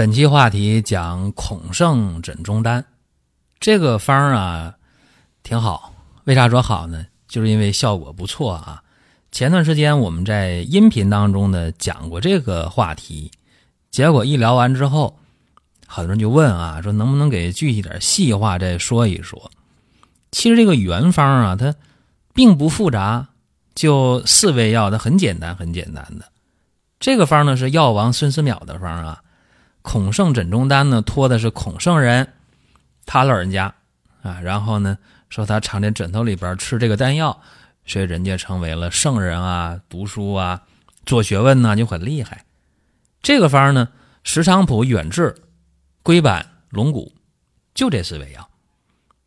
本期话题讲孔圣枕中丹，这个方啊挺好。为啥说好呢？就是因为效果不错啊。前段时间我们在音频当中呢讲过这个话题，结果一聊完之后，很多人就问啊，说能不能给具体点细化再说一说？其实这个原方啊，它并不复杂，就四味药，它很简单，很简单的。这个方呢是药王孙思邈的方啊。孔圣枕中丹呢，托的是孔圣人，他老人家啊，然后呢说他藏在枕头里边吃这个丹药，所以人家成为了圣人啊，读书啊，做学问呢就很厉害。这个方呢，石菖蒲、远志、龟板、龙骨，就这四味药，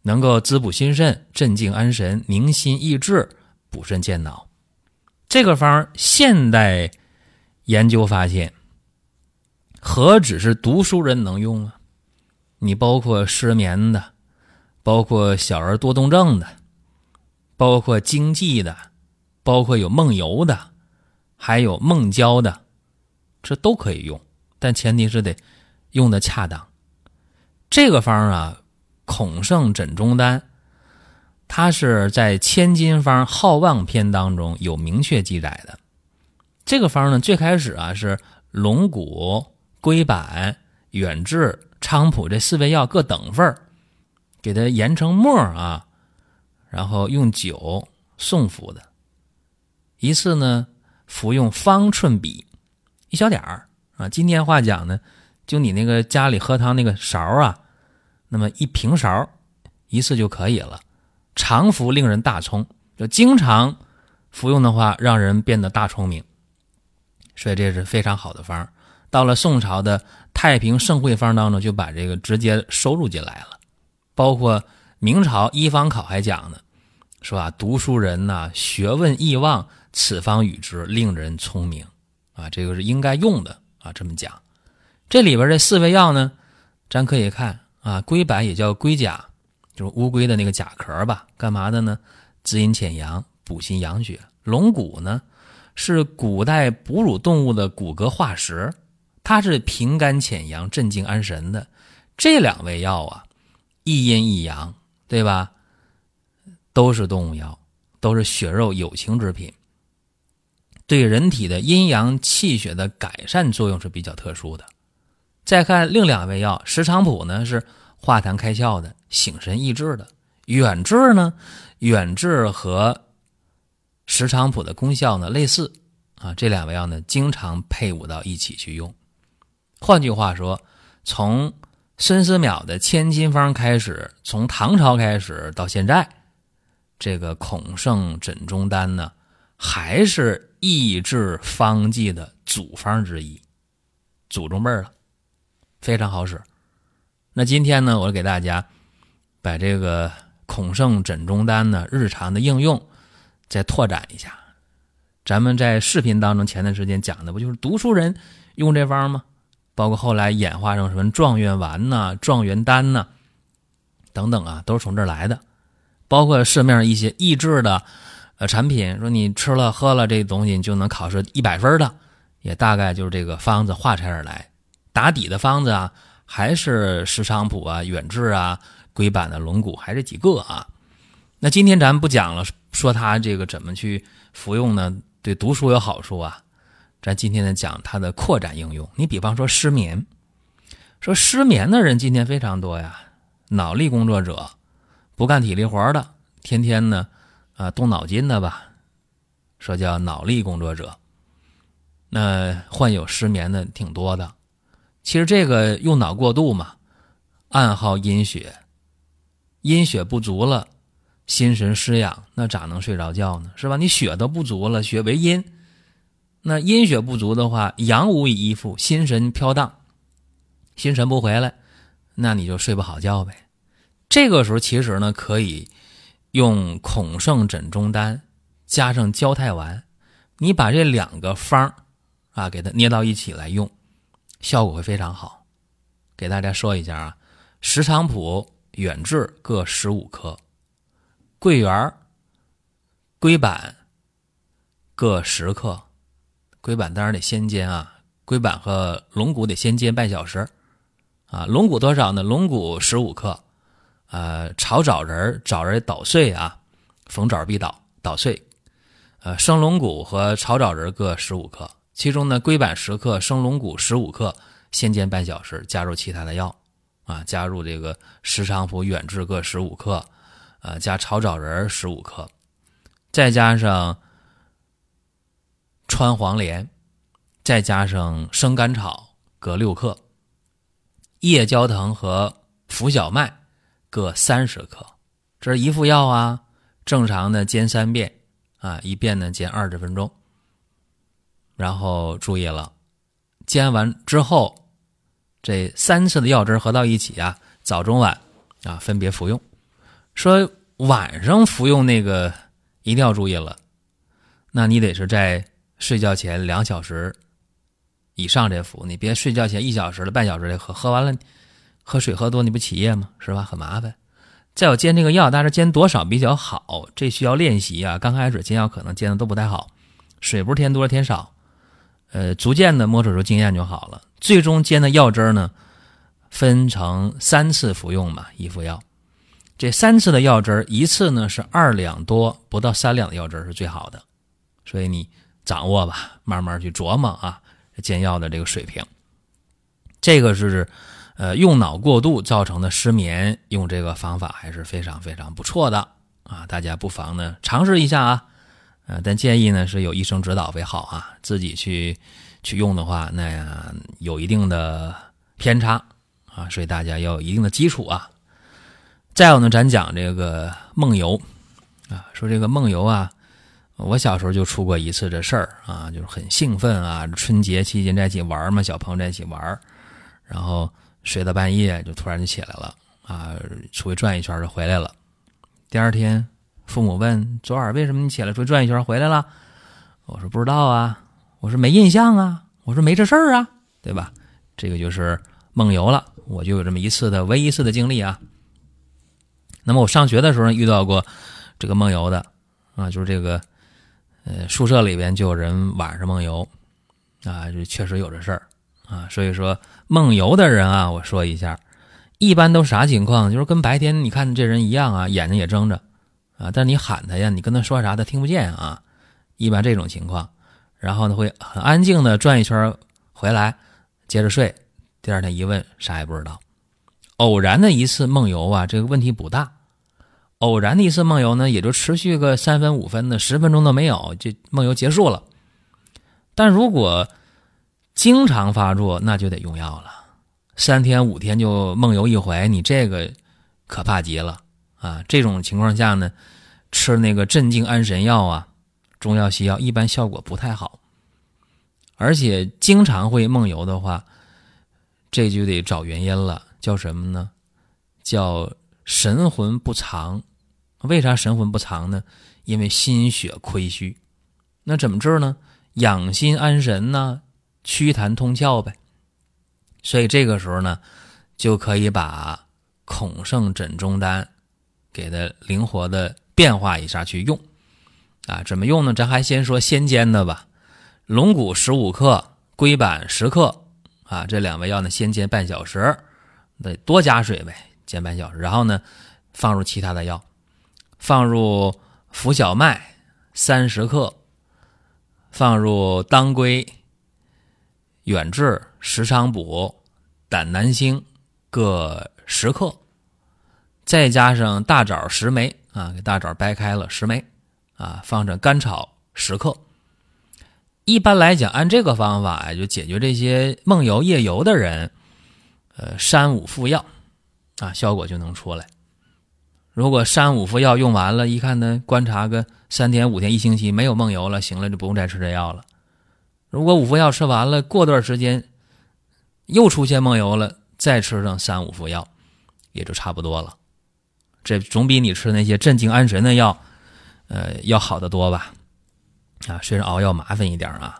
能够滋补心肾、镇静安神、宁心益智、补肾健脑。这个方现代研究发现。何止是读书人能用啊？你包括失眠的，包括小儿多动症的，包括经济的，包括有梦游的，还有梦交的，这都可以用，但前提是得用的恰当。这个方啊，孔圣枕中丹，它是在《千金方好望篇》当中有明确记载的。这个方呢，最开始啊是龙骨。龟板、远志、菖蒲这四味药各等份儿给它研成末啊，然后用酒送服的。一次呢，服用方寸比，一小点儿啊。今天话讲呢，就你那个家里喝汤那个勺啊，那么一平勺，一次就可以了。常服令人大聪，就经常服用的话，让人变得大聪明。所以这是非常好的方儿。到了宋朝的《太平盛会方》当中，就把这个直接收入进来了。包括明朝《医方考》还讲呢，说啊，读书人呐，学问易忘，此方与之，令人聪明啊，这个是应该用的啊。这么讲，这里边这四味药呢，咱可以看啊，龟板也叫龟甲，就是乌龟的那个甲壳吧，干嘛的呢？滋阴潜阳，补心养血。龙骨呢，是古代哺乳动物的骨骼化石。它是平肝潜阳、镇静安神的，这两味药啊，一阴一阳，对吧？都是动物药，都是血肉有情之品，对人体的阴阳气血的改善作用是比较特殊的。再看另两味药，石菖蒲呢是化痰开窍的、醒神益智的；远志呢，远志和石菖蒲的功效呢类似啊，这两味药呢经常配伍到一起去用。换句话说，从孙思邈的千金方开始，从唐朝开始到现在，这个孔圣枕中丹呢，还是抑制方剂的祖方之一，祖宗辈儿了，非常好使。那今天呢，我给大家把这个孔圣枕中丹呢日常的应用再拓展一下。咱们在视频当中前段时间讲的不就是读书人用这方吗？包括后来演化成什么状元丸呐、状元丹呐等等啊，都是从这儿来的。包括市面上一些益智的呃产品，说你吃了喝了这东西，你就能考试一百分的，也大概就是这个方子化拆而来。打底的方子啊，还是石菖蒲啊、远志啊、龟板的龙骨，还是几个啊。那今天咱们不讲了，说它这个怎么去服用呢？对读书有好处啊。咱今天呢讲它的扩展应用。你比方说失眠，说失眠的人今天非常多呀，脑力工作者，不干体力活的，天天呢啊动脑筋的吧，说叫脑力工作者。那患有失眠的挺多的。其实这个用脑过度嘛，暗耗阴血，阴血不足了，心神失养，那咋能睡着觉呢？是吧？你血都不足了，血为阴。那阴血不足的话，阳无以依附，心神飘荡，心神不回来，那你就睡不好觉呗。这个时候其实呢，可以用孔圣枕中丹加上焦太丸，你把这两个方啊给它捏到一起来用，效果会非常好。给大家说一下啊，石菖蒲、远志各十五克，桂圆、龟板各十克。龟板当然得先煎啊，龟板和龙骨得先煎半小时，啊，龙骨多少呢？龙骨十五克，呃，炒枣仁枣仁捣碎啊，逢枣必捣，捣碎，呃，生龙骨和炒枣仁各十五克，其中呢，龟板十克，生龙骨十五克，先煎半小时，加入其他的药，啊，加入这个石菖蒲、远志各十五克，呃，加炒枣仁十五克，再加上。川黄连，再加上生甘草各六克，夜交藤和浮小麦各三十克，这是一副药啊。正常的煎三遍啊，一遍呢煎二十分钟。然后注意了，煎完之后，这三次的药汁合到一起啊，早中晚啊分别服用。说晚上服用那个一定要注意了，那你得是在。睡觉前两小时以上这服，你别睡觉前一小时了、半小时的喝，喝完了喝水喝多你不起夜吗？是吧？很麻烦。再有煎这个药，但是煎多少比较好？这需要练习啊。刚开始煎药可能煎的都不太好，水不是添多添少，呃，逐渐的摸索出经验就好了。最终煎的药汁呢，分成三次服用嘛，一副药。这三次的药汁一次呢是二两多，不到三两的药汁是最好的。所以你。掌握吧，慢慢去琢磨啊，煎药的这个水平。这个是，呃，用脑过度造成的失眠，用这个方法还是非常非常不错的啊！大家不妨呢尝试一下啊，呃，但建议呢是有医生指导为好啊，自己去去用的话，那样有一定的偏差啊，所以大家要有一定的基础啊。再有呢，咱讲这个梦游啊，说这个梦游啊。我小时候就出过一次这事儿啊，就是很兴奋啊，春节期间在一起玩嘛，小朋友在一起玩，然后睡到半夜就突然就起来了啊，出去转一圈就回来了。第二天，父母问昨晚为什么你起来出去转一圈回来了？我说不知道啊，我说没印象啊，我说没这事儿啊，对吧？这个就是梦游了，我就有这么一次的唯一一次的经历啊。那么我上学的时候遇到过这个梦游的啊，就是这个。呃，宿舍里边就有人晚上梦游，啊，这确实有这事儿啊。所以说梦游的人啊，我说一下，一般都啥情况？就是跟白天你看这人一样啊，眼睛也睁着啊，但你喊他呀，你跟他说啥他听不见啊。一般这种情况，然后呢会很安静的转一圈回来，接着睡。第二天一问，啥也不知道。偶然的一次梦游啊，这个问题不大。偶然的一次梦游呢，也就持续个三分五分的，十分钟都没有，就梦游结束了。但如果经常发作，那就得用药了。三天五天就梦游一回，你这个可怕极了啊！这种情况下呢，吃那个镇静安神药啊，中药西药一般效果不太好。而且经常会梦游的话，这就得找原因了，叫什么呢？叫神魂不藏。为啥神魂不藏呢？因为心血亏虚，那怎么治呢？养心安神呢，祛痰通窍呗。所以这个时候呢，就可以把孔圣枕中丹给它灵活的变化一下去用啊。怎么用呢？咱还先说先煎的吧。龙骨十五克，龟板十克啊，这两味药呢先煎半小时，得多加水呗，煎半小时。然后呢，放入其他的药。放入浮小麦三十克，放入当归、远志、石菖蒲、胆南星各十克，再加上大枣十枚啊，给大枣掰开了十枚啊，放上甘草十克。一般来讲，按这个方法呀，就解决这些梦游夜游的人，呃，三五副药啊，效果就能出来。如果三五副药用完了，一看呢，观察个三天五天一星期没有梦游了，行了，就不用再吃这药了。如果五副药吃完了，过段时间又出现梦游了，再吃上三五副药，也就差不多了。这总比你吃那些镇静安神的药，呃，要好得多吧？啊，虽然熬药麻烦一点啊。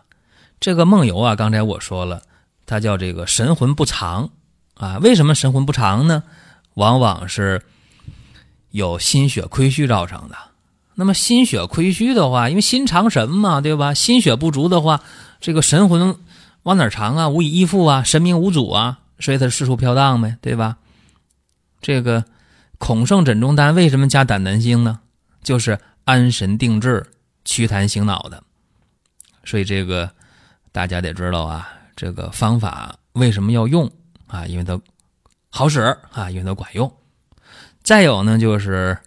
这个梦游啊，刚才我说了，它叫这个神魂不藏啊。为什么神魂不藏呢？往往是有心血亏虚造成的。那么心血亏虚的话，因为心藏神嘛，对吧？心血不足的话，这个神魂往哪藏啊？无以依附啊，神明无主啊，所以它四处飘荡呗，对吧？这个孔圣枕中丹为什么加胆南星呢？就是安神定志、祛痰醒脑的。所以这个。大家得知道啊，这个方法为什么要用啊？因为它好使啊，因为它管用。再有呢，就是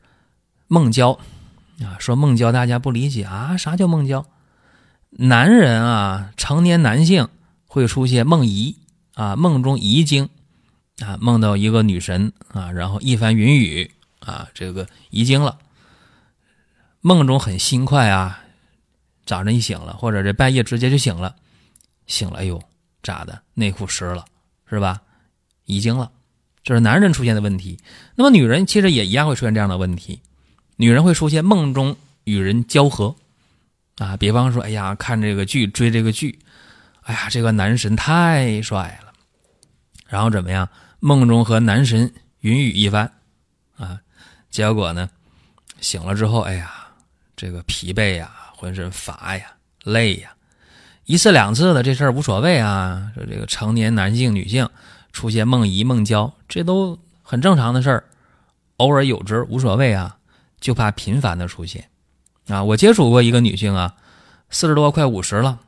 梦交啊，说梦交大家不理解啊，啥叫梦交？男人啊，成年男性会出现梦遗啊，梦中遗精啊，梦到一个女神啊，然后一番云雨啊，这个遗精了，梦中很心快啊，早上一醒了，或者这半夜直接就醒了。醒了，哎呦，咋的？内裤湿了，是吧？遗精了，就是男人出现的问题。那么女人其实也一样会出现这样的问题。女人会出现梦中与人交合，啊，比方说，哎呀，看这个剧，追这个剧，哎呀，这个男神太帅了，然后怎么样？梦中和男神云雨一番，啊，结果呢，醒了之后，哎呀，这个疲惫呀，浑身乏呀，累呀。一次两次的这事儿无所谓啊，说这个成年男性、女性出现梦遗、梦交，这都很正常的事儿，偶尔有之无所谓啊，就怕频繁的出现啊。我接触过一个女性啊，四十多快五十了，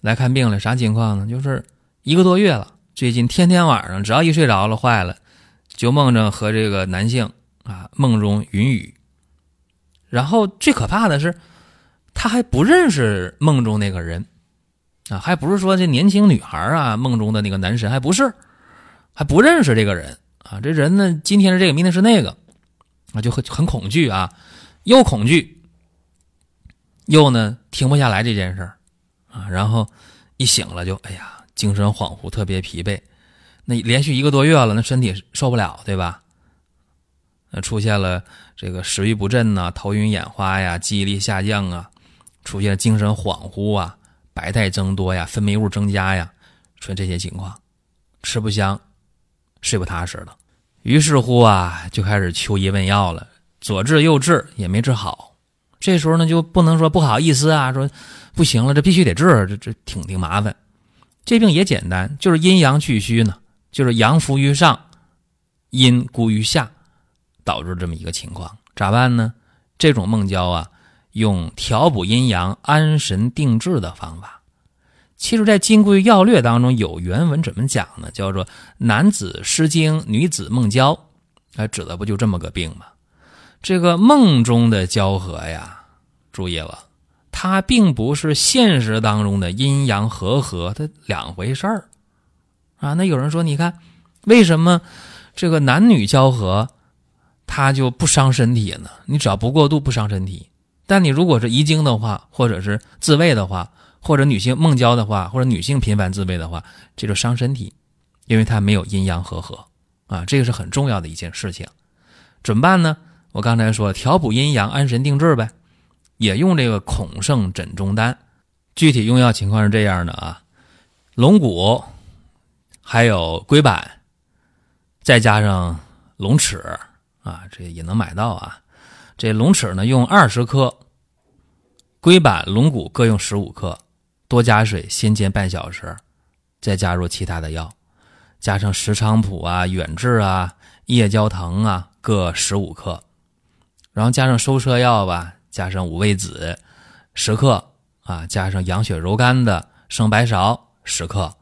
来看病了，啥情况呢？就是一个多月了，最近天天晚上只要一睡着了，坏了，就梦着和这个男性啊梦中云雨，然后最可怕的是。他还不认识梦中那个人，啊，还不是说这年轻女孩啊，梦中的那个男神还不是，还不认识这个人啊，这人呢，今天是这个，明天是那个，啊，就很很恐惧啊，又恐惧，又呢停不下来这件事儿，啊，然后一醒了就哎呀，精神恍惚，特别疲惫，那连续一个多月了，那身体受不了，对吧？那出现了这个食欲不振呐，头晕眼花呀，记忆力下降啊。出现精神恍惚啊，白带增多呀，分泌物增加呀，出现这些情况，吃不香，睡不踏实了。于是乎啊，就开始求医问药了，左治右治也没治好。这时候呢，就不能说不好意思啊，说不行了，这必须得治，这这挺挺麻烦。这病也简单，就是阴阳俱虚呢，就是阳浮于上，阴孤于下，导致这么一个情况。咋办呢？这种梦交啊。用调补阴阳、安神定志的方法，其实，在《金匮要略》当中有原文怎么讲呢？叫做“男子失精，女子梦交”，哎，指的不就这么个病吗？这个梦中的交合呀，注意了，它并不是现实当中的阴阳和合，它两回事儿啊。那有人说，你看，为什么这个男女交合，它就不伤身体呢？你只要不过度，不伤身体。但你如果是遗精的话，或者是自慰的话，或者女性梦交的话，或者女性频繁自慰的话，这就伤身体，因为它没有阴阳和合啊，这个是很重要的一件事情。怎么办呢？我刚才说调补阴阳、安神定志呗，也用这个孔圣枕中丹。具体用药情况是这样的啊：龙骨，还有龟板，再加上龙齿啊，这也能买到啊。这龙齿呢，用二十克；龟板、龙骨各用十五克，多加水，先煎半小时，再加入其他的药，加上石菖蒲啊、远志啊、夜交藤啊各十五克，然后加上收摄药吧，加上五味子十克啊，加上养血柔肝的生白芍十克，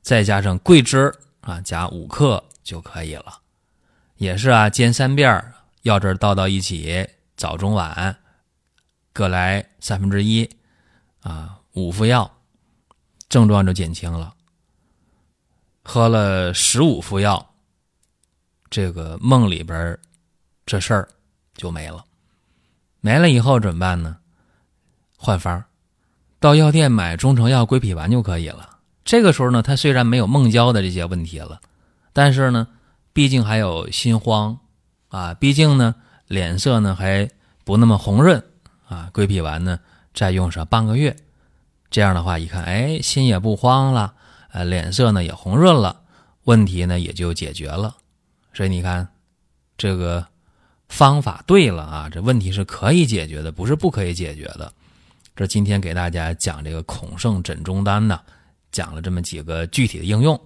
再加上桂枝啊，加五克就可以了。也是啊，煎三遍。药汁倒到一起，早中晚各来三分之一，啊，五副药，症状就减轻了。喝了十五副药，这个梦里边这事儿就没了。没了以后怎么办呢？换方到药店买中成药归脾丸就可以了。这个时候呢，他虽然没有梦交的这些问题了，但是呢，毕竟还有心慌啊，毕竟呢，脸色呢还不那么红润啊。归脾丸呢，再用上半个月，这样的话一看，哎，心也不慌了，呃，脸色呢也红润了，问题呢也就解决了。所以你看，这个方法对了啊，这问题是可以解决的，不是不可以解决的。这今天给大家讲这个孔圣枕中丹呢，讲了这么几个具体的应用，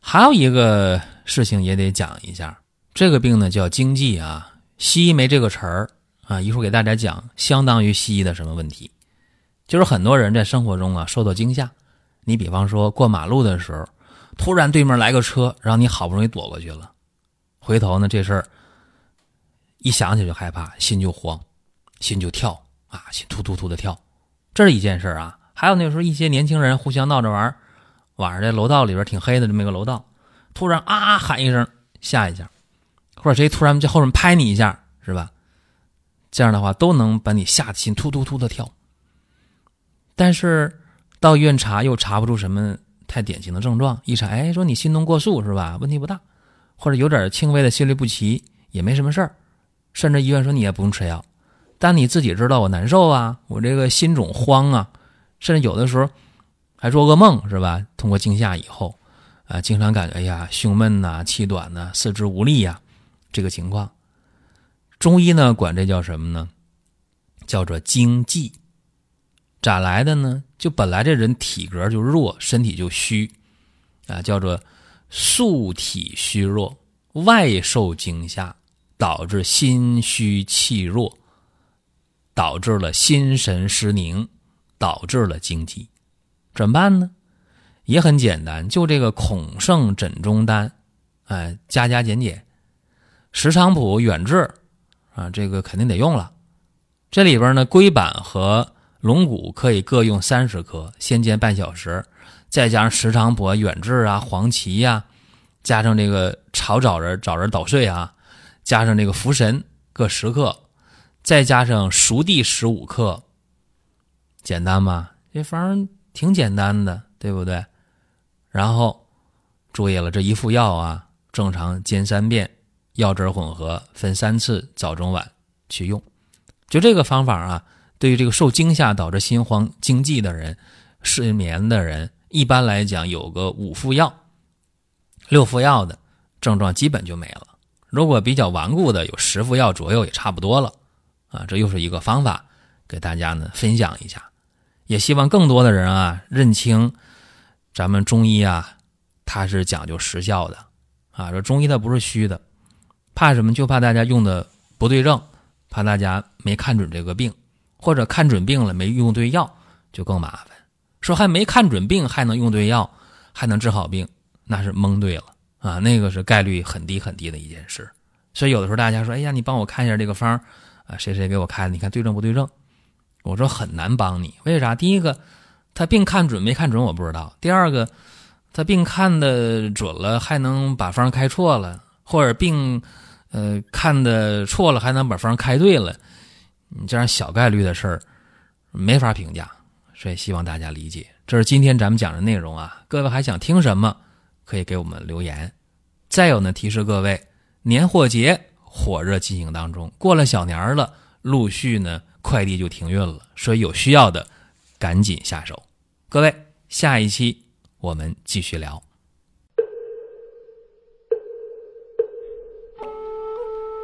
还有一个事情也得讲一下。这个病呢叫惊悸啊，西医没这个词儿啊，一会儿给大家讲，相当于西医的什么问题？就是很多人在生活中啊受到惊吓，你比方说过马路的时候，突然对面来个车，让你好不容易躲过去了。回头呢，这事儿一想起就害怕，心就慌，心就跳啊，心突突突的跳，这是一件事儿啊。还有那时候一些年轻人互相闹着玩，晚上在楼道里边挺黑的这么一个楼道，突然啊喊一声吓一下，或者谁突然在后面拍你一下，是吧？这样的话都能把你吓得心突突突的跳。但是到医院查又查不出什么太典型的症状，一查哎说你心动过速是吧？问题不大。或者有点轻微的心律不齐也没什么事儿，甚至医院说你也不用吃药，但你自己知道我难受啊，我这个心肿慌啊，甚至有的时候还做噩梦是吧？通过惊吓以后，啊，经常感觉哎呀胸闷呐、气短呐、四肢无力呀，这个情况，中医呢管这叫什么呢？叫做惊悸。咋来的呢？就本来这人体格就弱，身体就虚，啊，叫做。素体虚弱，外受惊吓，导致心虚气弱，导致了心神失宁，导致了惊悸，怎么办呢？也很简单，就这个孔圣枕中丹，哎，加加减减，石菖蒲远志啊，这个肯定得用了。这里边呢，龟板和龙骨可以各用三十克，先煎半小时。再加上石菖蒲、远志啊、黄芪呀，加上这个炒枣仁、枣仁捣碎啊，加上这个茯神各十克，再加上熟地十五克，简单吧？这方挺简单的，对不对？然后注意了，这一副药啊，正常煎三遍，药汁混合，分三次，早中晚去用。就这个方法啊，对于这个受惊吓导致心慌惊悸的人、失眠的人。一般来讲，有个五副药、六副药的症状基本就没了。如果比较顽固的，有十副药左右也差不多了。啊，这又是一个方法，给大家呢分享一下。也希望更多的人啊认清，咱们中医啊，它是讲究实效的。啊，说中医它不是虚的，怕什么？就怕大家用的不对症，怕大家没看准这个病，或者看准病了没用对药，就更麻烦。说还没看准病，还能用对药，还能治好病，那是蒙对了啊！那个是概率很低很低的一件事。所以有的时候大家说：“哎呀，你帮我看一下这个方啊，谁谁给我开的？你看对症不对症？”我说很难帮你，为啥？第一个，他病看准没看准我不知道；第二个，他病看的准了，还能把方开错了，或者病呃看的错了，还能把方开对了。你这样小概率的事儿，没法评价。所以希望大家理解，这是今天咱们讲的内容啊。各位还想听什么，可以给我们留言。再有呢，提示各位，年货节火热进行当中，过了小年了，陆续呢快递就停运了，所以有需要的赶紧下手。各位，下一期我们继续聊。